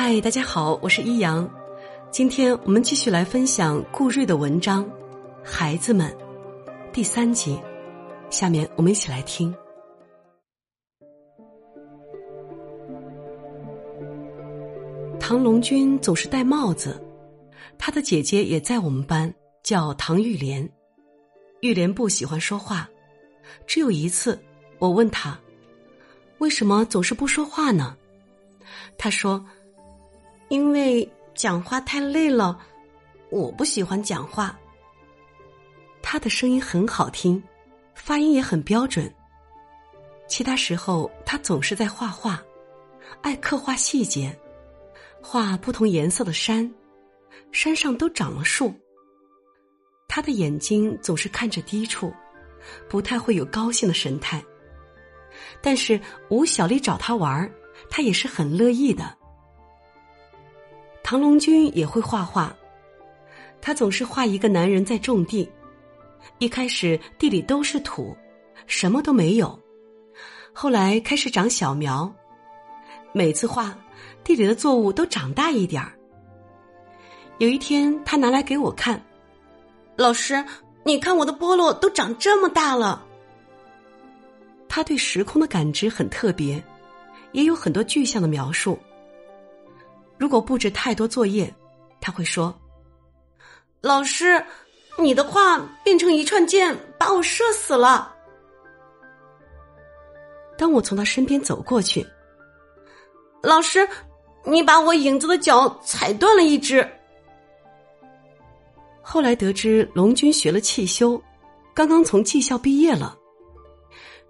嗨，大家好，我是一阳。今天我们继续来分享顾瑞的文章《孩子们》第三集。下面我们一起来听。唐龙军总是戴帽子，他的姐姐也在我们班，叫唐玉莲。玉莲不喜欢说话，只有一次，我问他：“为什么总是不说话呢？”他说：“因为讲话太累了，我不喜欢讲话。”他的声音很好听，发音也很标准。其他时候，他总是在画画，爱刻画细节，画不同颜色的山，山上都长了树。他的眼睛总是看着低处，不太会有高兴的神态。但是吴小丽找他玩他也是很乐意的。唐龙军也会画画，他总是画一个男人在种地，一开始地里都是土，什么都没有，后来开始长小苗，每次画地里的作物都长大一点儿。有一天，他拿来给我看。老师，你看我的菠萝都长这么大了。他对时空的感知很特别，也有很多具象的描述。如果布置太多作业，他会说：“老师，你的话变成一串箭，把我射死了。”当我从他身边走过去，老师，你把我影子的脚踩断了一只。后来得知龙军学了汽修，刚刚从技校毕业了。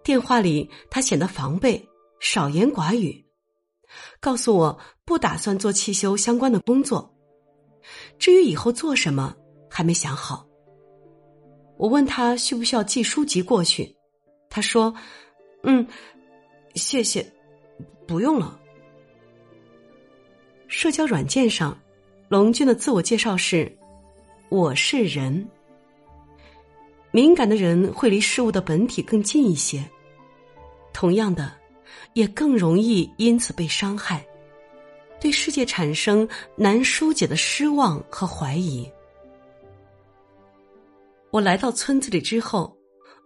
电话里他显得防备，少言寡语，告诉我不打算做汽修相关的工作。至于以后做什么，还没想好。我问他需不需要寄书籍过去，他说：“嗯，谢谢，不用了。”社交软件上，龙军的自我介绍是。我是人，敏感的人会离事物的本体更近一些，同样的，也更容易因此被伤害，对世界产生难疏解的失望和怀疑。我来到村子里之后，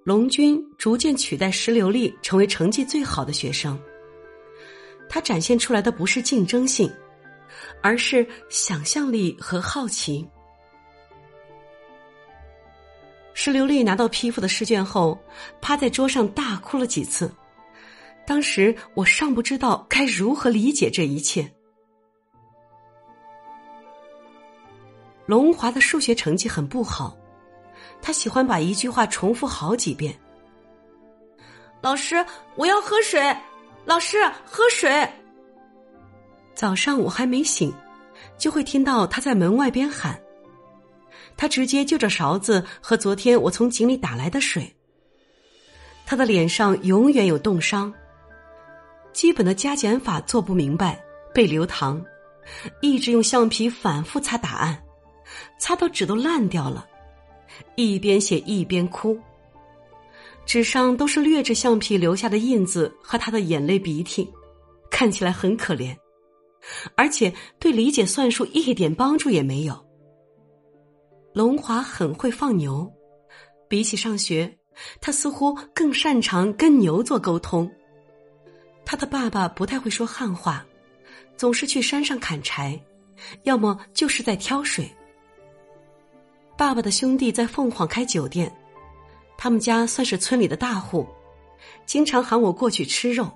龙军逐渐取代石榴粒成为成绩最好的学生。他展现出来的不是竞争性，而是想象力和好奇。石榴粒拿到批复的试卷后，趴在桌上大哭了几次。当时我尚不知道该如何理解这一切。龙华的数学成绩很不好，他喜欢把一句话重复好几遍。老师，我要喝水。老师，喝水。早上我还没醒，就会听到他在门外边喊。他直接就着勺子喝昨天我从井里打来的水。他的脸上永远有冻伤，基本的加减法做不明白，背流堂，一直用橡皮反复擦答案，擦到纸都烂掉了，一边写一边哭。纸上都是劣质橡皮留下的印子和他的眼泪鼻涕，看起来很可怜，而且对理解算术一点帮助也没有。龙华很会放牛，比起上学，他似乎更擅长跟牛做沟通。他的爸爸不太会说汉话，总是去山上砍柴，要么就是在挑水。爸爸的兄弟在凤凰开酒店，他们家算是村里的大户，经常喊我过去吃肉。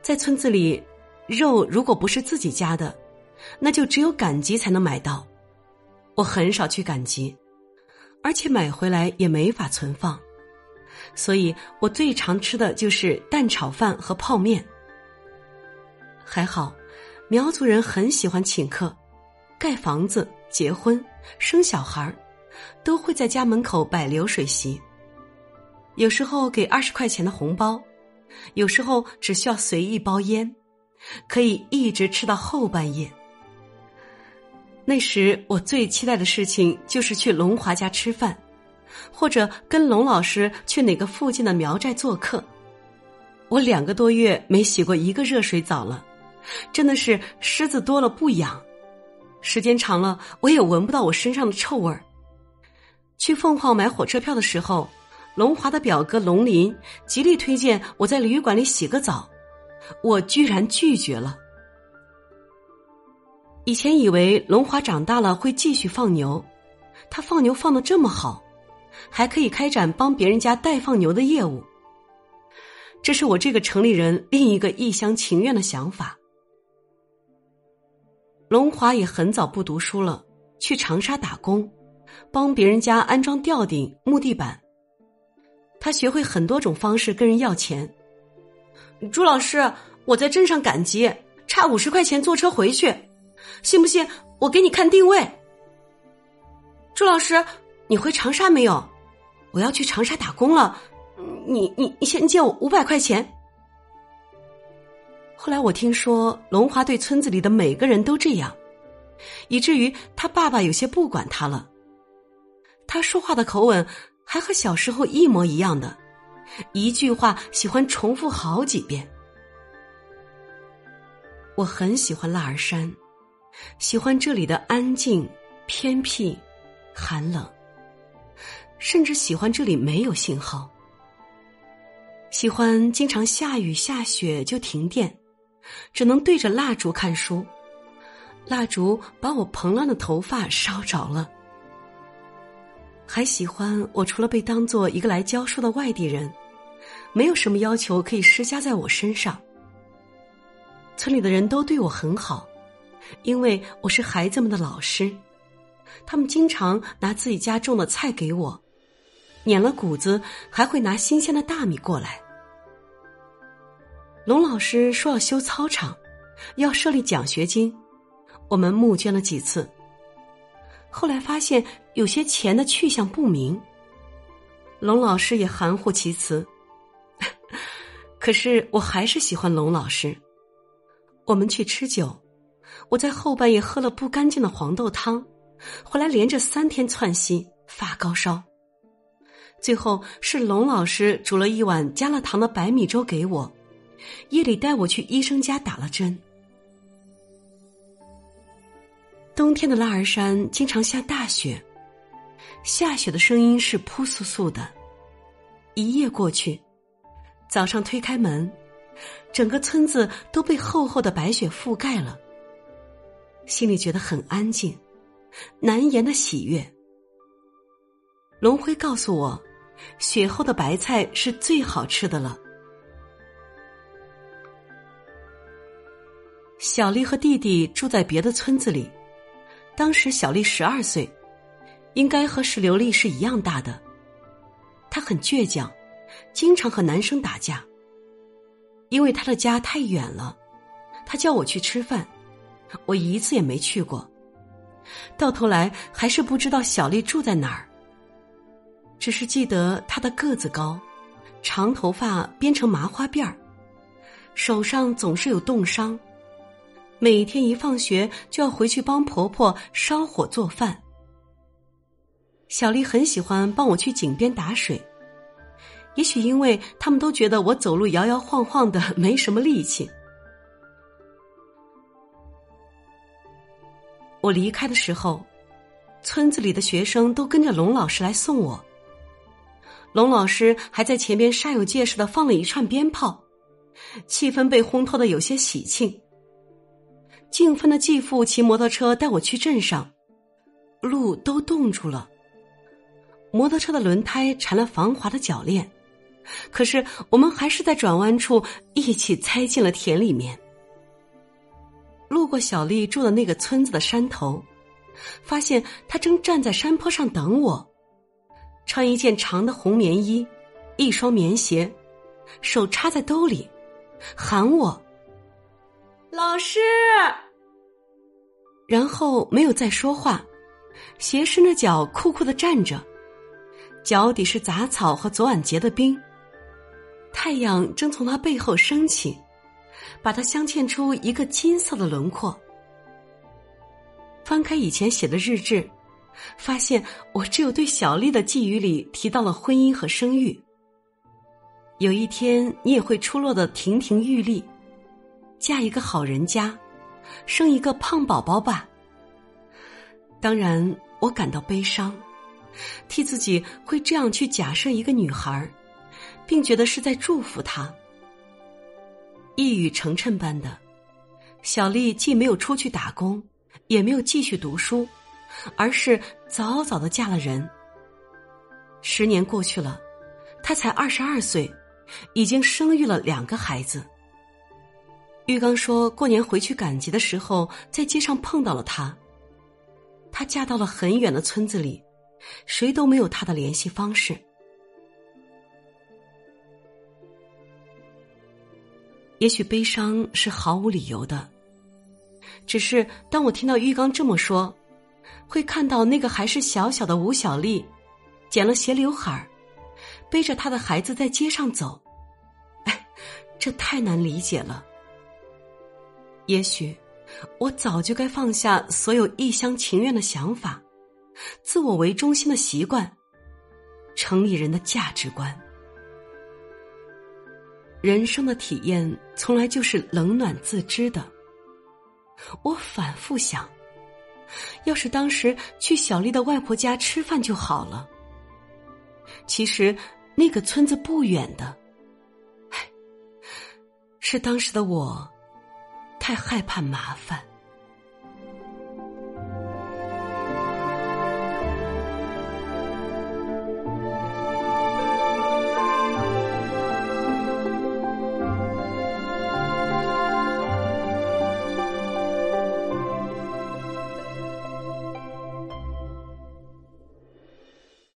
在村子里，肉如果不是自己家的，那就只有赶集才能买到。我很少去赶集，而且买回来也没法存放，所以我最常吃的就是蛋炒饭和泡面。还好，苗族人很喜欢请客，盖房子、结婚、生小孩都会在家门口摆流水席。有时候给二十块钱的红包，有时候只需要随意包烟，可以一直吃到后半夜。那时我最期待的事情就是去龙华家吃饭，或者跟龙老师去哪个附近的苗寨做客。我两个多月没洗过一个热水澡了，真的是虱子多了不痒，时间长了我也闻不到我身上的臭味儿。去凤凰买火车票的时候，龙华的表哥龙林极力推荐我在旅馆里洗个澡，我居然拒绝了。以前以为龙华长大了会继续放牛，他放牛放的这么好，还可以开展帮别人家代放牛的业务。这是我这个城里人另一个一厢情愿的想法。龙华也很早不读书了，去长沙打工，帮别人家安装吊顶、木地板。他学会很多种方式跟人要钱。朱老师，我在镇上赶集，差五十块钱坐车回去。信不信我给你看定位？朱老师，你回长沙没有？我要去长沙打工了，你你你先借我五百块钱。后来我听说龙华对村子里的每个人都这样，以至于他爸爸有些不管他了。他说话的口吻还和小时候一模一样的，一句话喜欢重复好几遍。我很喜欢腊儿山。喜欢这里的安静、偏僻、寒冷，甚至喜欢这里没有信号。喜欢经常下雨下雪就停电，只能对着蜡烛看书，蜡烛把我蓬乱的头发烧着了。还喜欢我除了被当做一个来教书的外地人，没有什么要求可以施加在我身上。村里的人都对我很好。因为我是孩子们的老师，他们经常拿自己家种的菜给我，碾了谷子还会拿新鲜的大米过来。龙老师说要修操场，要设立奖学金，我们募捐了几次，后来发现有些钱的去向不明。龙老师也含糊其辞，可是我还是喜欢龙老师。我们去吃酒。我在后半夜喝了不干净的黄豆汤，回来连着三天窜稀发高烧。最后是龙老师煮了一碗加了糖的白米粥给我，夜里带我去医生家打了针。冬天的拉儿山经常下大雪，下雪的声音是扑簌簌的。一夜过去，早上推开门，整个村子都被厚厚的白雪覆盖了。心里觉得很安静，难言的喜悦。龙辉告诉我，雪后的白菜是最好吃的了。小丽和弟弟住在别的村子里，当时小丽十二岁，应该和石榴丽是一样大的。她很倔强，经常和男生打架。因为他的家太远了，他叫我去吃饭。我一次也没去过，到头来还是不知道小丽住在哪儿。只是记得她的个子高，长头发编成麻花辫儿，手上总是有冻伤，每天一放学就要回去帮婆婆烧火做饭。小丽很喜欢帮我去井边打水，也许因为他们都觉得我走路摇摇晃晃的，没什么力气。我离开的时候，村子里的学生都跟着龙老师来送我。龙老师还在前边煞有介事的放了一串鞭炮，气氛被烘托的有些喜庆。静芬的继父骑摩托车带我去镇上，路都冻住了，摩托车的轮胎缠了防滑的铰链，可是我们还是在转弯处一起栽进了田里面。路过小丽住的那个村子的山头，发现她正站在山坡上等我，穿一件长的红棉衣，一双棉鞋，手插在兜里，喊我：“老师。”然后没有再说话，斜伸着脚酷酷的站着，脚底是杂草和昨晚结的冰，太阳正从他背后升起。把它镶嵌出一个金色的轮廓。翻开以前写的日志，发现我只有对小丽的寄语里提到了婚姻和生育。有一天你也会出落的亭亭玉立。嫁一个好人家，生一个胖宝宝吧。当然，我感到悲伤，替自己会这样去假设一个女孩，并觉得是在祝福她。一语成谶般的，小丽既没有出去打工，也没有继续读书，而是早早的嫁了人。十年过去了，她才二十二岁，已经生育了两个孩子。玉刚说过年回去赶集的时候，在街上碰到了她。她嫁到了很远的村子里，谁都没有她的联系方式。也许悲伤是毫无理由的，只是当我听到玉刚这么说，会看到那个还是小小的吴小丽，剪了斜刘海儿，背着她的孩子在街上走，哎，这太难理解了。也许。我早就该放下所有一厢情愿的想法，自我为中心的习惯，城里人的价值观。人生的体验从来就是冷暖自知的。我反复想，要是当时去小丽的外婆家吃饭就好了。其实那个村子不远的，唉，是当时的我。太害怕麻烦。